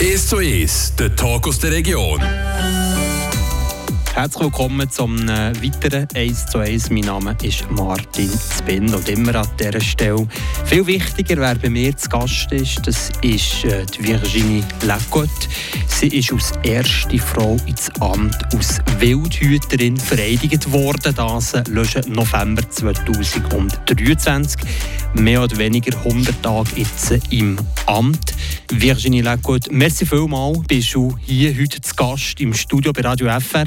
1 zu 1, der Talk aus der Region. Herzlich willkommen zum äh, weiteren 1 zu 1. Mein Name ist Martin Zbind und immer an dieser Stelle. Viel wichtiger, wer bei mir zu Gast ist, das ist äh, die Virginie Lacotte. Sie ist als erste Frau ins Amt als Wildhüterin vereidigt worden, das äh, November 2023. Mehr oder weniger 100 Tage jetzt im Amt. Virginie Lacotte, merci vielmals, bist du hier heute zu Gast im Studio bei Radio FR.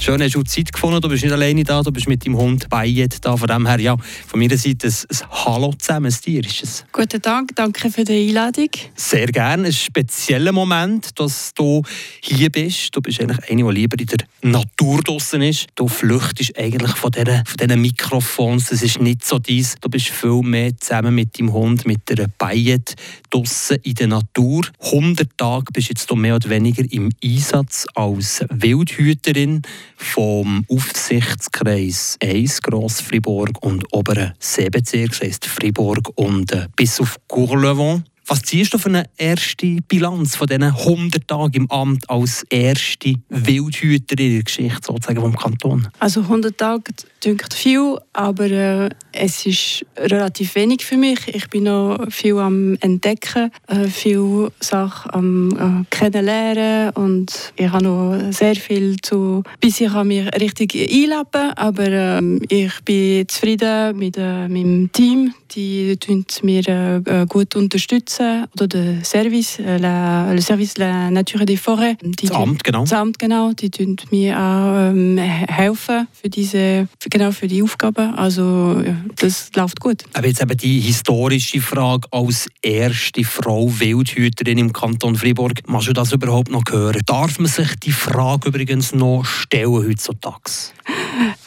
Schön, hast du Zeit gefunden. Du bist nicht alleine da, du bist mit deinem Hund Bayet da. Von dem her, ja, von meiner Seite ein, ein Hallo zusammen, ein Tier ist es. Guten Tag, danke für die Einladung. Sehr gerne. Ein spezieller Moment, dass du hier bist. Du bist eigentlich eine, die lieber in der Natur draußen ist. Du flüchtest eigentlich von diesen, von diesen Mikrofons. Das ist nicht so dies. Du bist viel mehr zusammen mit deinem Hund, mit der Bayet draußen in der Natur. 100 Tage bist jetzt du mehr oder weniger im Einsatz als Wildhüterin vom Aufsichtskreis 1 Gross-Fribourg und oberen Seebezirk, das heisst Fribourg und äh, bis auf Courlevent. Was ziehst du für eine erste Bilanz von diesen 100 Tagen im Amt als erste Wildhüterin in der Geschichte sozusagen vom Kanton? Also 100 Tage klingt viel, aber äh, es ist relativ wenig für mich. Ich bin noch viel am Entdecken, äh, viele Sachen am äh, Kennenlernen und ich habe noch sehr viel zu, bis ich mich richtig einleben aber äh, ich bin zufrieden mit äh, meinem Team. Die tun mir äh, gut unterstützen oder der Service, äh, la, le Service la Nature des Forêts. Die, das Amt genau. Das Amt genau, die tun mir auch ähm, helfen für diese genau für die Aufgaben. Also ja, das läuft gut. Aber jetzt eben die historische Frage als erste Frau Wildhüterin im Kanton Fribourg. Machst du das überhaupt noch hören? Darf man sich die Frage übrigens noch stellen heutzutage?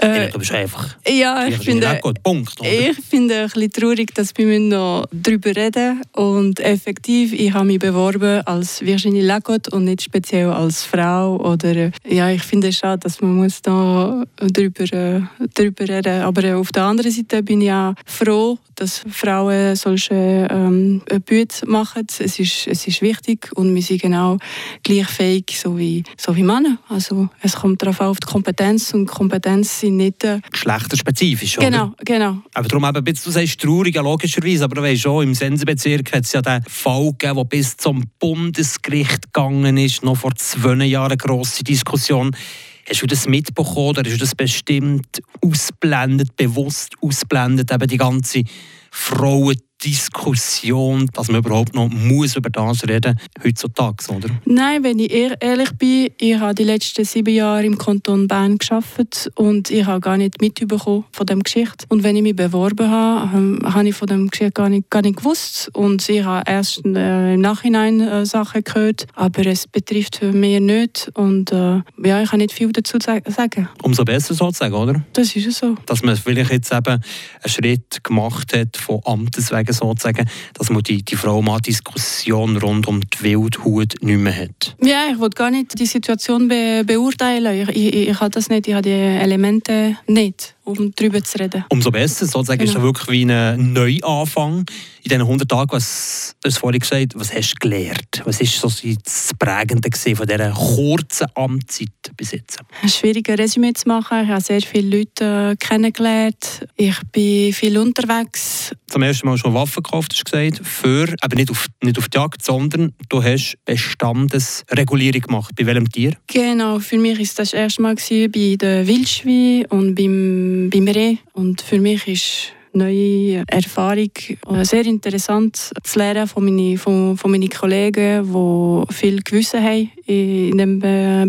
Äh, du bist einfach. Ja, ich finde, gut, Punkt, ich finde ein bisschen traurig, dass wir noch darüber reden und effektiv, ich habe mich beworben als Virginie Lacotte und nicht speziell als Frau oder ja, ich finde es schade, dass man muss da darüber, äh, darüber reden. Aber äh, auf der anderen Seite bin ich auch froh, dass Frauen solche ähm, Bücher machen. Es ist, es ist wichtig und wir sind genau gleich fähig so wie, so wie Männer. Also es kommt darauf auf die Kompetenz und Kompetenz sind nicht... Äh Geschlechterspezifisch, Genau, oder? genau. Aber darum eben, du sagst traurig, logischerweise, aber du weißt schon, im Sensebezirk hat es ja den Fall gegeben, der bis zum Bundesgericht gegangen ist, noch vor zwei Jahren eine grosse Diskussion. Hast du das mitbekommen oder hast du das bestimmt ausblendet, bewusst ausblendet, eben die ganze Frauen Diskussion, dass man überhaupt noch muss über das reden heutzutage, oder? Nein, wenn ich ehrlich bin, ich habe die letzten sieben Jahre im Kanton Bern geschafft und ich habe gar nicht mitbekommen von dem Geschichte. Und wenn ich mich beworben habe, ähm, habe ich von dem Geschichte gar nicht, gar nicht gewusst und ich habe erst äh, im Nachhinein äh, Sachen gehört, aber es betrifft mich nicht und äh, ja, ich kann nicht viel dazu sagen. Umso besser sozusagen, oder? Das ist so. Dass man vielleicht jetzt eben einen Schritt gemacht hat von Amtes wegen sozusagen, dass man die, die Frau-Mann-Diskussion rund um die Wildhut nicht mehr hat? Ja, ich wollte gar nicht die Situation be beurteilen. Ich, ich, ich, ich habe das nicht, ich habe die Elemente nicht um darüber zu reden. Umso besser, sozusagen genau. ist es wirklich wie ein Neuanfang in diesen 100 Tagen. Was, du vorhin gesagt, was hast du gelernt? Was war so das Prägende von dieser kurzen Amtszeit bis jetzt? Ein schwieriges Resümee zu machen. Ich habe sehr viele Leute äh, kennengelernt. Ich bin viel unterwegs. Zum ersten Mal schon Waffen gekauft, hast du gesagt. Für, aber nicht auf, nicht auf die Jagd, sondern du hast Bestandesregulierung gemacht. Bei welchem Tier? Genau, für mich war das, das erste Mal bei den Wildschweinen und beim beim Reh. Und für mich ist neue Erfahrung. Sehr interessant zu lernen von meinen, von, von meinen Kollegen, die viel Gewissen haben in diesem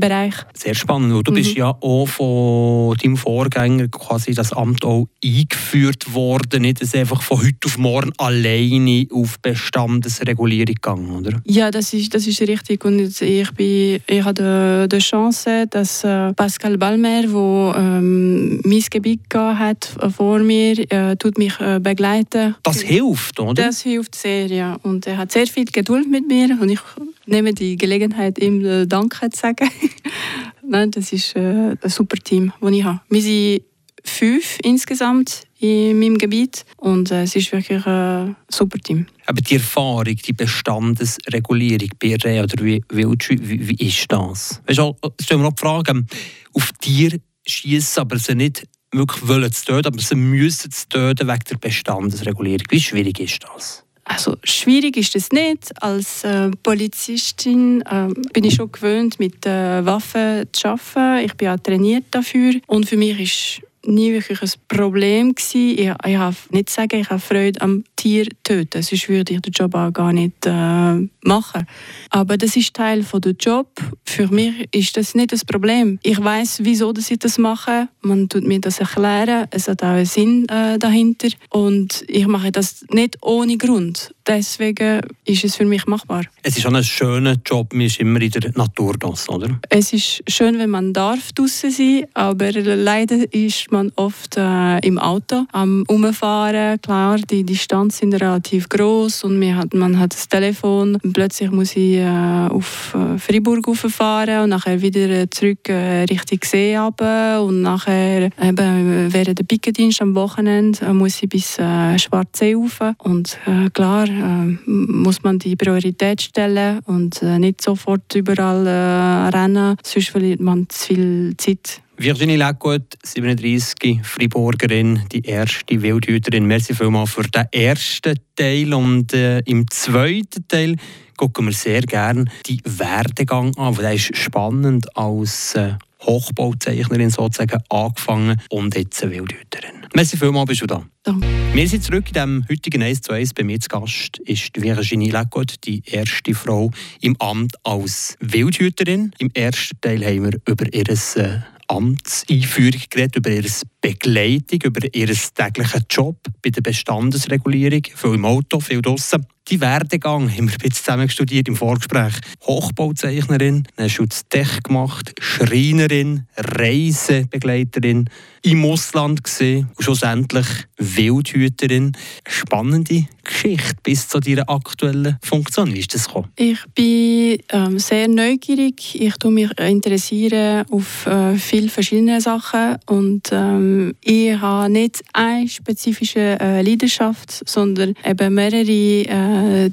Bereich. Sehr spannend. Du mhm. bist ja auch von deinem Vorgänger quasi das Amt auch eingeführt worden, nicht dass einfach von heute auf morgen alleine auf Bestandesregulierung gegangen, oder? Ja, das ist, das ist richtig. Und ich, bin, ich habe die, Chance, dass äh, Pascal Balmer, der ähm, mein Gebiet hat vor mir, äh, tut mich äh, begleiten. Das hilft, oder? Das hilft sehr, ja. Und er hat sehr viel Geduld mit mir und ich nehme die Gelegenheit, ihm äh, Danke zu sagen. Nein, das ist äh, ein super Team, das ich habe. Wir sind fünf insgesamt in meinem Gebiet und es ist wirklich ein super Team. Aber die Erfahrung, die Bestandesregulierung bei Reh oder Wildschwein, wie, wie ist das? Weißt du, stellen wir noch die Frage, auf Tiere schießen, aber sie nicht wirklich wollen zu töten, aber sie müssen zu töten wegen der Bestandesregulierung. Wie schwierig ist das? Also schwierig ist es nicht. Als äh, Polizistin äh, bin ich schon gewöhnt, mit äh, Waffen zu arbeiten. Ich bin auch trainiert dafür. Und für mich ist nie wirklich ein Problem gewesen. Ich, ich habe nicht sagen, ich habe Freude am Tier töten. Sonst würde ich den Job auch gar nicht äh, machen. Aber das ist Teil von der Job. Für mich ist das nicht das Problem. Ich weiß, wieso dass ich das mache. Man tut mir das erklären. Es hat auch einen Sinn äh, dahinter. Und ich mache das nicht ohne Grund. Deswegen ist es für mich machbar. Es ist auch ein schöner Job, man ist immer in der Natur draussen, oder? Es ist schön, wenn man darf draußen sein, aber leider ist man oft äh, im Auto am Umfahren. Klar, die Distanzen sind relativ groß und man hat, man hat das Telefon. Und plötzlich muss ich äh, auf äh, Freiburg fahren und nachher wieder zurück äh, Richtung See runter. und nachher eben, während der Pickendienst am Wochenende äh, muss ich bis äh, Schwarzsee rauf und äh, klar äh, muss man die Priorität stellen und äh, nicht sofort überall äh, rennen, sonst verliert man zu viel Zeit. Virginie Leckgut, 37, Friburgerin, die erste Wildhüterin. Merci vielmals für den ersten Teil. Und äh, im zweiten Teil gucken wir sehr gerne die Werdegang an. Der ist spannend als äh, Hochbauzeichnerin sozusagen angefangen und jetzt eine Wildhüterin. Merci vielmals, bist du da. Danke. Wir sind zurück in dem heutigen 1 zu 1. Bei mir zu Gast ist Virginie Leckott, die erste Frau im Amt als Wildhüterin. Im ersten Teil haben wir über ihr äh, Amtseinführung geredet, über ihre Begleitung, über ihren täglichen Job bei der Bestandesregulierung, viel im Auto, viel draussen. Die Werdegang haben wir jetzt zusammen studiert im Vorgespräch. Hochbauzeichnerin, eine Schutztech gemacht, Schreinerin, Reisebegleiterin, im Ausland gesehen und schlussendlich Wildhüterin. Spannende Geschichte bis zu deiner aktuellen Funktion. Wie ist das gekommen? Ich bin ähm, sehr neugierig. Ich tue mich interessieren auf äh, viele verschiedene Sachen und ähm, ich habe nicht eine spezifische äh, Leidenschaft, sondern eben mehrere äh,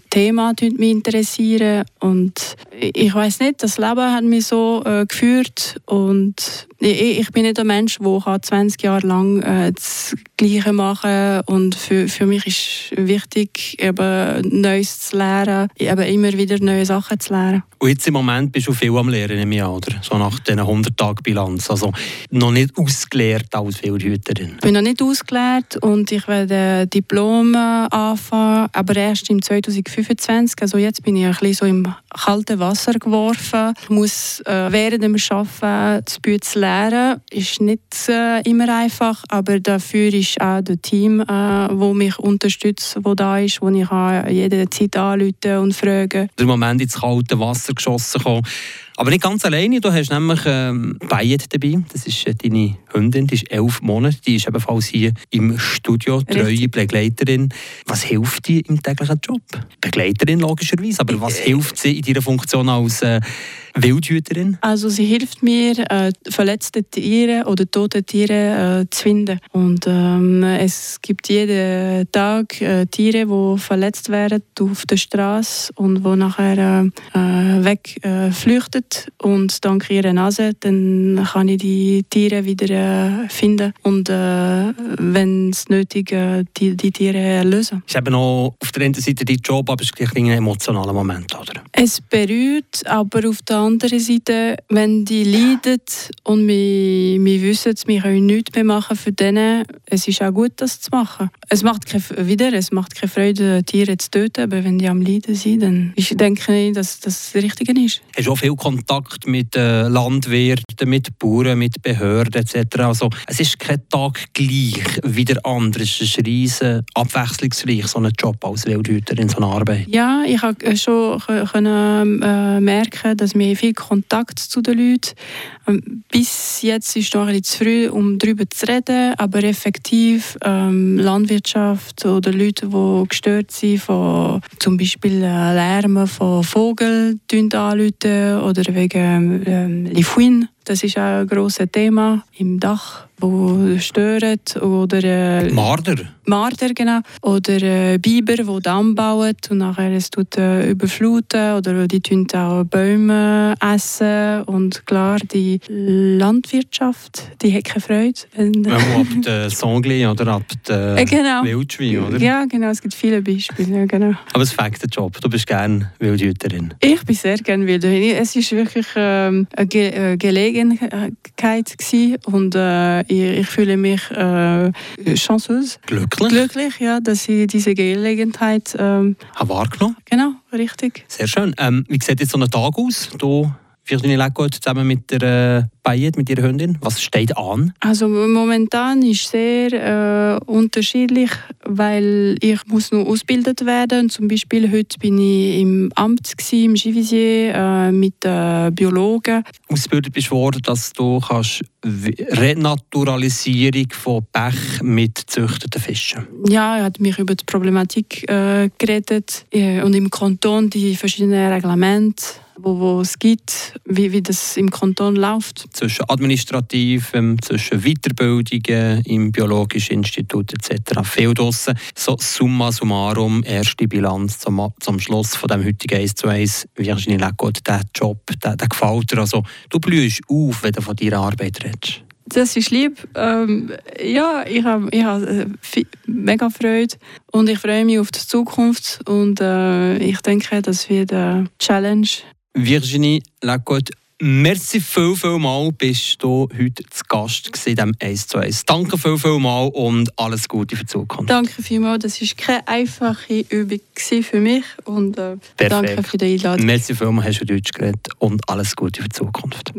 Themen die mich interessieren. Und ich weiß nicht, das Leben hat mich so äh, geführt. Und ich, ich bin nicht ein Mensch, der 20 Jahre lang äh, das Gleiche machen. Und für, für mich ist wichtig, eben Neues zu lernen, eben immer wieder neue Sachen zu lernen. Und jetzt im Moment bist du viel am Lernen im Jahr, oder? So nach diesen 100-Tage-Bilanz. Also noch nicht ausgelehrt als Wildhüterin. Ich bin noch nicht ausgelehrt und ich werde Diplom anfangen, aber erst im 2025. Also jetzt bin ich ein bisschen so im kalten Wasser geworfen. Ich muss äh, während dem Arbeiten das Büt zu lernen. Ist nicht äh, immer einfach, aber dafür ist auch das Team, äh, wo mich unterstützt, wo da ist, wo ich jede Zeit anrufen und fragen. Der Moment ins kalte Wasser Wasser geschossen kommen. Aber nicht ganz alleine, du hast nämlich ähm, Bayet dabei, das ist äh, deine Hündin, die ist elf Monate, die ist ebenfalls hier im Studio, treue Begleiterin. Was hilft dir im täglichen Job? Begleiterin logischerweise, aber was hilft sie in deiner Funktion als äh, Wildhüterin? Also sie hilft mir, äh, verletzte Tiere oder tote Tiere äh, zu finden. Und ähm, es gibt jeden Tag äh, Tiere, die verletzt werden auf der Straße und wo nachher äh, wegflüchten und dank ihrer Nase dann kann ich die Tiere wieder äh, finden und äh, wenn es nötig äh, die, die Tiere lösen. Es ist eben auch auf der einen Seite dein Job, aber es ist ein emotionaler Moment, oder? Es berührt, aber auf der anderen Seite, wenn die leiden und wir, wir wissen, wir können nichts mehr machen für denen, es ist auch gut, das zu machen. Es macht keine, wieder, es macht keine Freude, Tiere zu töten, aber wenn die am Leiden sind, dann ich denke ich, dass das das Richtige ist. Hast du auch viel Kontakt mit äh, Landwirten, mit Bauern, mit Behörden etc. Also, es ist kein Tag gleich wie der andere. Es ist riesen abwechslungsreich, so ein Job als Wildhüter in so einer Arbeit. Ja, ich habe schon können, äh, merken, dass wir viel Kontakt zu den Leuten ähm, Bis jetzt ist es noch ein bisschen zu früh, um darüber zu reden, aber effektiv ähm, Landwirtschaft oder Leute, die gestört sind von zum Beispiel äh, Lärmen von Vogeln anrufen oder wegen ähm, Lifuin das ist auch ein grosses Thema im Dach wo stören oder äh, Marder. Marder genau oder äh, Biber, die Damm bauen und nachher es tut äh, überfluten oder die tun auch Bäume essen und klar die Landwirtschaft, die hat keine Freude. Wenn ab den Songli oder ab den äh, genau. Wildschwein, oder? Ja, genau, es gibt viele Beispiele, genau. Aber es fängt den Job. Du bist gerne Wildhüterin. Ich bin sehr gerne Wildhüterin. Es ist wirklich ähm, eine Ge äh, Gelegenheit gewesen und äh, ich, ich fühle mich äh, chanceuse. Glücklich? Glücklich, ja, dass ich diese Gelegenheit ähm, habe wahrgenommen. Genau, richtig. Sehr schön. Ähm, wie sieht jetzt so ein Tag aus? Du Virginie Leckert zusammen mit der äh, Bayet, mit ihrer Hündin. Was steht an? Also momentan ist sehr äh, unterschiedlich, weil ich muss noch ausgebildet werden. Zum Beispiel heute bin ich im Amt gewesen, im Givisier äh, mit äh, Biologen. Ausgebildet bist du worden, dass du kannst Renaturalisierung von Pech mit züchteten Fischen. Ja, er hat mich über die Problematik äh, geredet äh, und im Kanton die verschiedenen Reglemente wo, wo es gibt, wie, wie das im Kanton läuft. Zwischen Administrativem, zwischen Weiterbildungen im Biologischen Institut etc. Viel draussen. So summa summarum, erste Bilanz zum, zum Schluss von dem heutigen 1 zu 1. Virginie Leckott, der Job, der, der gefällt dir. Also, du blühst auf, wenn du von deiner Arbeit redest. Das ist lieb. Ähm, ja, ich habe ich hab, äh, mega Freude und ich freue mich auf die Zukunft und äh, ich denke, das wird eine Challenge Virginie Lacote, merci viel, viel mal, bist du heute zu Gast in diesem 1 zu 1. Danke viel, viel mal und alles Gute für die Zukunft. Danke vielmals, das war keine einfache Übung für mich und äh, danke für die Einladung. Merci viel mal, hast du Deutsch geredet und alles Gute für die Zukunft.